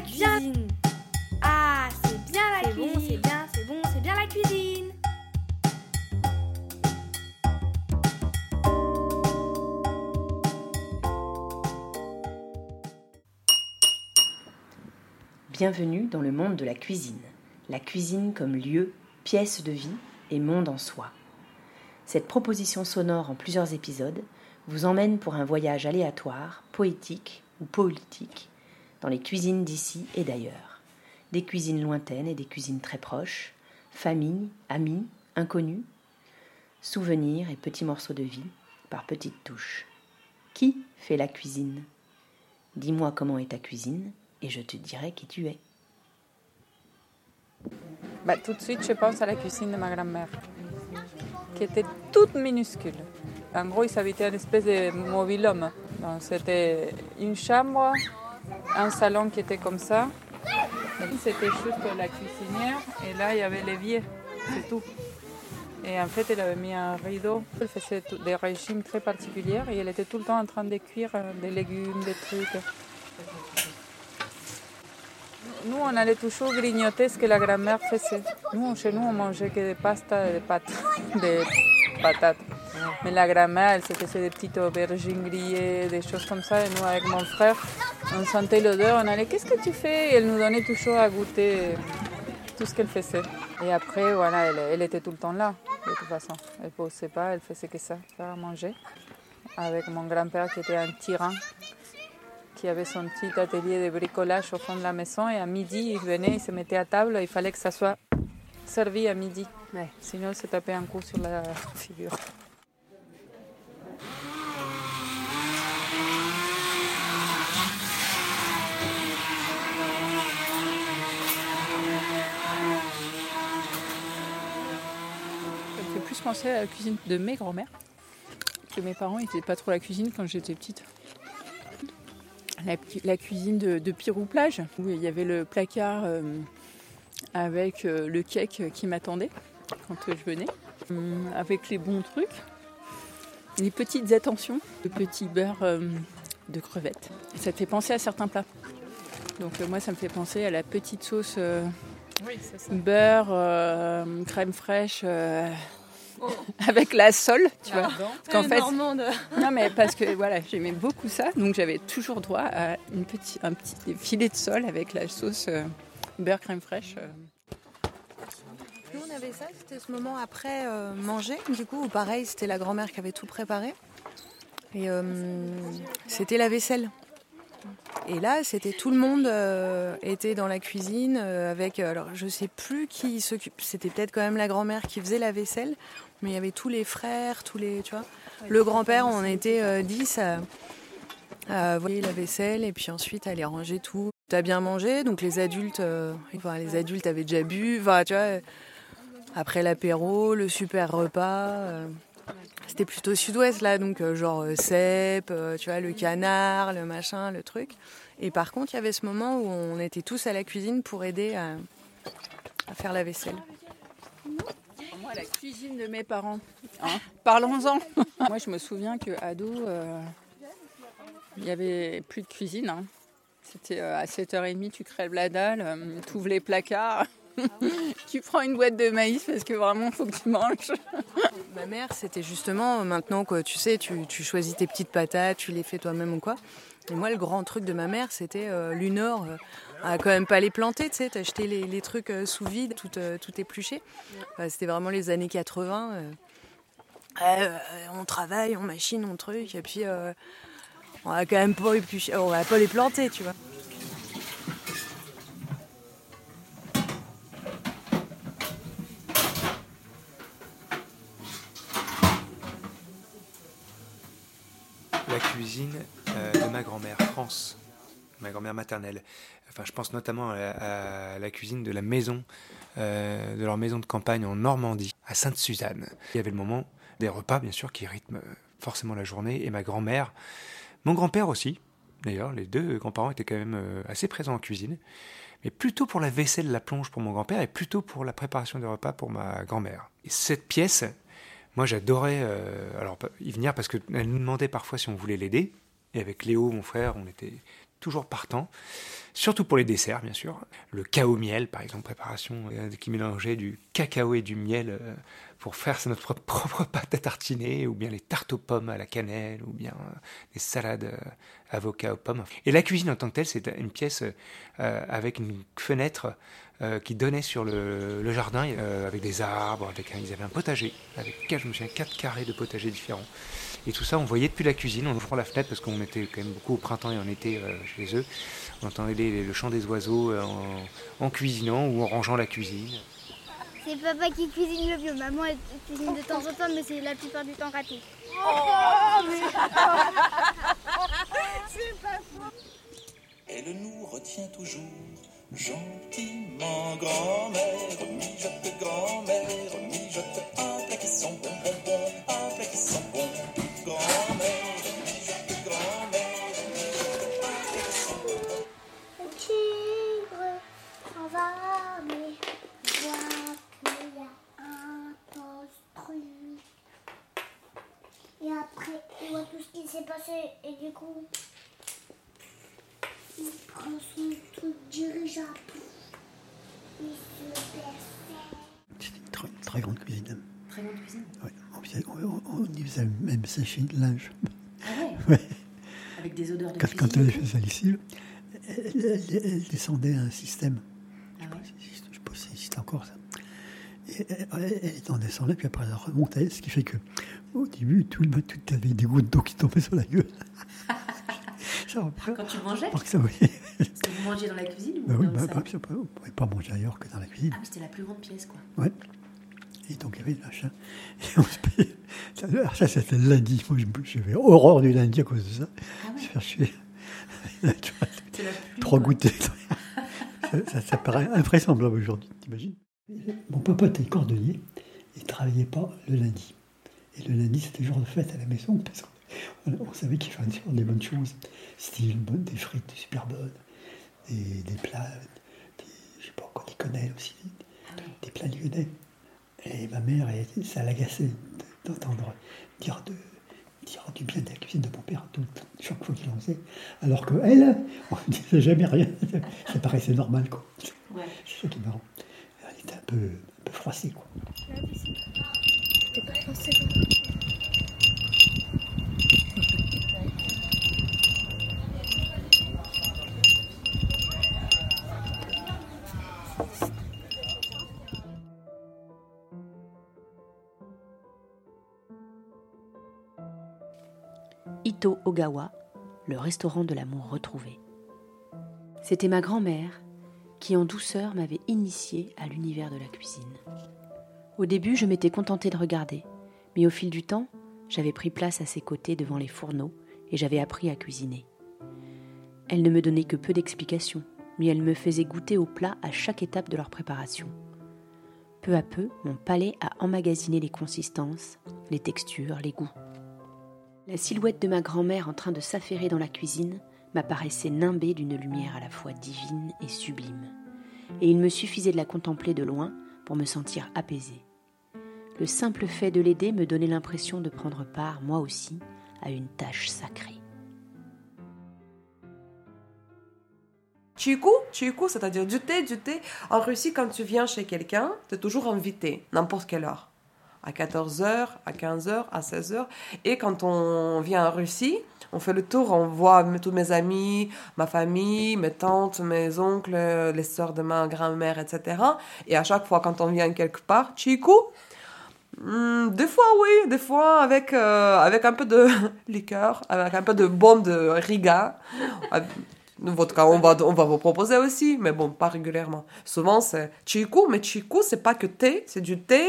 la cuisine. Ah, c'est bien la cuisine. C'est bon, c'est bien, c'est bon, c'est bien la cuisine. Bienvenue dans le monde de la cuisine. La cuisine comme lieu, pièce de vie et monde en soi. Cette proposition sonore en plusieurs épisodes vous emmène pour un voyage aléatoire, poétique ou politique, dans les cuisines d'ici et d'ailleurs. Des cuisines lointaines et des cuisines très proches, familles, amis, inconnus, souvenirs et petits morceaux de vie par petites touches. Qui fait la cuisine? Dis-moi comment est ta cuisine et je te dirai qui tu es. Bah, tout de suite, je pense à la cuisine de ma grand-mère, qui était toute minuscule. En gros, ils habitaient une espèce de mobil-homme. C'était une chambre, un salon qui était comme ça. C'était juste la cuisinière et là, il y avait l'évier, c'est tout. Et en fait, elle avait mis un rideau. Elle faisait des régimes très particuliers et elle était tout le temps en train de cuire des légumes, des trucs. Nous, on allait toujours grignoter ce que la grand-mère faisait. Nous, chez nous, on mangeait que des pastas et des pâtes, des patates. Mais la grand-mère, elle se faisait des petites aubergines grillées, des choses comme ça. Et nous, avec mon frère, on sentait l'odeur, on allait, qu'est-ce que tu fais? Et elle nous donnait toujours à goûter tout ce qu'elle faisait. Et après, voilà, elle, elle, était tout le temps là, de toute façon. Elle ne posait pas, elle faisait que ça, faire à manger. Avec mon grand-père qui était un tyran, qui avait son petit atelier de bricolage au fond de la maison. Et à midi, il venait, il se mettait à table, il fallait que ça soit servi à midi. Ouais. Sinon, il se tapait un coup sur la figure. Plus penser à la cuisine de mes grands-mères que mes parents n'étaient pas trop à la cuisine quand j'étais petite. La, la, cuisine de, de Pirou Plage, où il y avait le placard euh, avec euh, le cake qui m'attendait quand euh, je venais, hum, avec les bons trucs, les petites attentions, le petit beurre euh, de crevettes. Ça te fait penser à certains plats. Donc moi, ça me fait penser à la petite sauce oui, beurre, crème fraîche. Avec la sole, tu vois. Parce fait, non mais parce que voilà, j'aimais beaucoup ça, donc j'avais toujours droit à une petit, un petit filet de sole avec la sauce euh, beurre crème fraîche. Euh. Nous on avait ça, c'était ce moment après euh, manger, du coup, où pareil, c'était la grand-mère qui avait tout préparé. Et euh, c'était la vaisselle. Et là, c'était tout le monde euh, était dans la cuisine euh, avec. Alors, je sais plus qui s'occupe. C'était peut-être quand même la grand-mère qui faisait la vaisselle, mais il y avait tous les frères, tous les, tu vois. Le grand-père, on était euh, 10 à, à voyer la vaisselle et puis ensuite aller ranger tout. T'as bien mangé, donc les adultes, euh, enfin les adultes avaient déjà bu. Enfin, tu vois. Après l'apéro, le super repas. C'était plutôt sud-ouest là, donc euh, genre euh, cèpe, euh, tu vois, le canard, le machin, le truc. Et par contre, il y avait ce moment où on était tous à la cuisine pour aider à, à faire la vaisselle. Moi, la cuisine de mes parents. Hein Parlons-en. Moi, je me souviens que ado, euh, il y avait plus de cuisine. Hein. C'était euh, à 7h30, tu crèves la dalle, euh, tu ouvres les placards. tu prends une boîte de maïs parce que vraiment, il faut que tu manges. Ma mère, c'était justement maintenant que tu sais, tu, tu, choisis tes petites patates, tu les fais toi-même ou quoi. Et moi, le grand truc de ma mère, c'était euh, l'Unor. Euh, à quand même pas les planter, tu sais, t'achetais les, les trucs euh, sous vide, tout, euh, tout épluché. C'était vraiment les années 80. Euh, on travaille, on machine, on truc, et puis on va quand même pas éplucher, on va pas les planter, tu vois. La cuisine euh, de ma grand-mère, France, ma grand-mère maternelle. Enfin, je pense notamment à la, cuisine de la maison, euh, de leur maison de campagne en Normandie, à Sainte-Suzanne. Il y avait le moment des repas, bien sûr, qui rythment forcément la journée, et ma grand-mère, mon grand-père aussi, d'ailleurs, les deux grands-parents étaient quand même euh, assez présents en cuisine, mais plutôt pour la vaisselle, la plonge pour mon grand-père, et plutôt pour la préparation des repas pour ma grand-mère. Et cette pièce, moi j'adorais euh, alors y venir parce qu'elle nous demandait parfois si on voulait l'aider. Et avec Léo, mon frère, on était toujours partant. surtout pour les desserts, bien sûr. Le cao miel, par exemple, préparation euh, qui mélangeait du cacao et du miel euh, pour faire notre propre pâte à tartiner, ou bien les tartes aux pommes à la cannelle, ou bien euh, des salades avocats aux pommes. Et la cuisine en tant que telle, c'est une pièce avec une fenêtre qui donnait sur le, jardin, avec des arbres, avec ils avaient un potager, avec je quatre carrés de potager différents. Et tout ça, on voyait depuis la cuisine, on ouvrant la fenêtre parce qu'on était quand même beaucoup au printemps et en été chez eux. On entendait le chant des oiseaux euh, en, cuisinant ou en rangeant la cuisine. C'est papa qui cuisine le bio. Maman elle cuisine de temps en temps, mais c'est la plupart du temps raté. Oh, c'est pas faux. Elle nous retient toujours gentiment, grand-mère, mijote grand-mère, mijote un plat qui sent bon, bon, bon, un plat qui sent bon, s'est passé et du coup, il prend son truc dirigeable. Il se C'est une très, très, grande cuisine. Très grande cuisine Oui, on, on, on faisait même sécher le linge. Ah ouais, ouais. Avec des odeurs de quand, cuisine Quand elle faisait la lessive, elle, elle, elle, descendait à un système. Ah ouais. Je ne sais pas si c'est encore ça. Était en descendant, puis après elle remontait, ce qui fait que au début, tout le tout avait des gouttes d'eau qui tombaient sur la gueule. Quand tu mangeais ça, oui. C'était vous mangiez dans la cuisine bah dans oui, le bah, salon bah, on ne pouvait pas manger ailleurs que dans la cuisine. Ah c'était la plus grande pièce, quoi. Ouais. Et donc, il y avait le machin. Et on se payait. Ça, alors ça c'était le lundi. Moi, j'avais horreur du lundi à cause de ça. Ah ouais. Plus Trois ça, ça, ça paraît invraisemblable aujourd'hui, t'imagines? Mon papa était cordonnier. Il ne travaillait pas le lundi. Et le lundi, c'était jour de fête à la maison, parce qu'on on savait qu'il fallait faire des bonnes choses, style bonne- des frites super bonnes, des, des plats, des, je sais pas encore, des quenelles aussi, Ah ouais. des plats lyonnais. Et ma mère, elle- ça l'agaçait d'entendre dire, de, dire du bien de la cuisine de mon père tout, chaque fois qu'il en faisait, alors qu'elle, on ne disait jamais rien, ça paraissait normal, quoi. Ouais. C'est ça qui est marrant. Peu, un peu quoi. Ito Ogawa, le restaurant de l'amour retrouvé. C'était ma grand-mère qui en douceur m'avait initié à l'univers de la cuisine. Au début, je m'étais contentée de regarder, mais au fil du temps, j'avais pris place à ses côtés devant les fourneaux et j'avais appris à cuisiner. Elle ne me donnait que peu d'explications, mais elle me faisait goûter aux plats à chaque étape de leur préparation. Peu à peu, mon palais a emmagasiné les consistances, les textures, les goûts. La silhouette de ma grand-mère en train de s'affairer dans la cuisine m'apparaissait nimbée d'une lumière à la fois divine et sublime, et il me suffisait de la contempler de loin pour me sentir apaisée. Le simple fait de l'aider me donnait l'impression de prendre part, moi aussi, à une tâche sacrée. Chiku, chiku, c'est-à-dire du thé, du thé. En Russie, quand tu viens chez quelqu'un, tu es toujours invité, n'importe quelle heure. À 14h, à 15h, à 16h. Et quand on vient en Russie, on fait le tour, on voit tous mes amis, ma famille, mes tantes, mes oncles, les sœurs de ma grand-mère, etc. Et à chaque fois, quand on vient quelque part, chiku, Hmm, des fois, oui, des fois avec, euh, avec un peu de liqueur, avec un peu de baume de riga. Cas, on va, on va vous proposer aussi, mais bon, pas régulièrement. Souvent, c'est chiku, mais chiku, c'est pas que thé, c'est du thé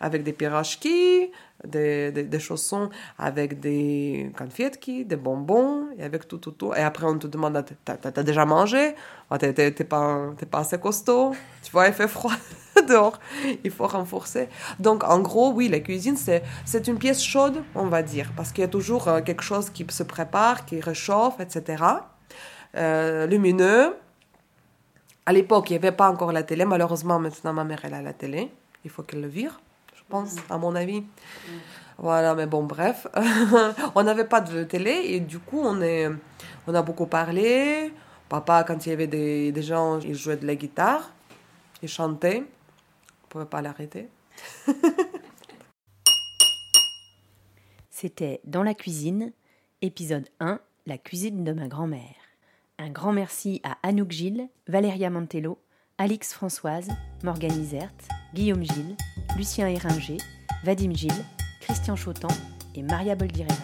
avec des pirachki, des, des, chaussons avec des confetki, des bonbons, et avec tout, tout, tout. Et après, on te demande, ah, t'as, t'as- t'as déjà mangé? Ah, t'es pas, t'es pas assez costaud? Tu vois, il fait froid dehors, il faut renforcer. Donc, en gros, oui, la cuisine, c'est, c'est une pièce chaude, on va dire, parce qu'il y a toujours euh, quelque chose qui se prépare, qui réchauffe, etc. Euh, lumineux. À l'époque, il n'y avait pas encore la télé. Malheureusement, maintenant, ma mère, elle a la télé. Il faut qu'elle le vire, je pense, à mon avis. Voilà, mais bon, bref. on n'avait pas de télé et du coup, on, est, on a beaucoup parlé. Papa, quand il y avait des, des gens, il jouait de la guitare, il chantait. On pouvait pas l'arrêter. C'était Dans la cuisine, épisode 1, La cuisine de ma grand-mère. Un grand merci à Anouk Gilles, Valéria Mantello, Alix Françoise, Morgane Isert, Guillaume Gilles, Lucien Éringer, Vadim Gilles, Christian Chotan et Maria Boldireva.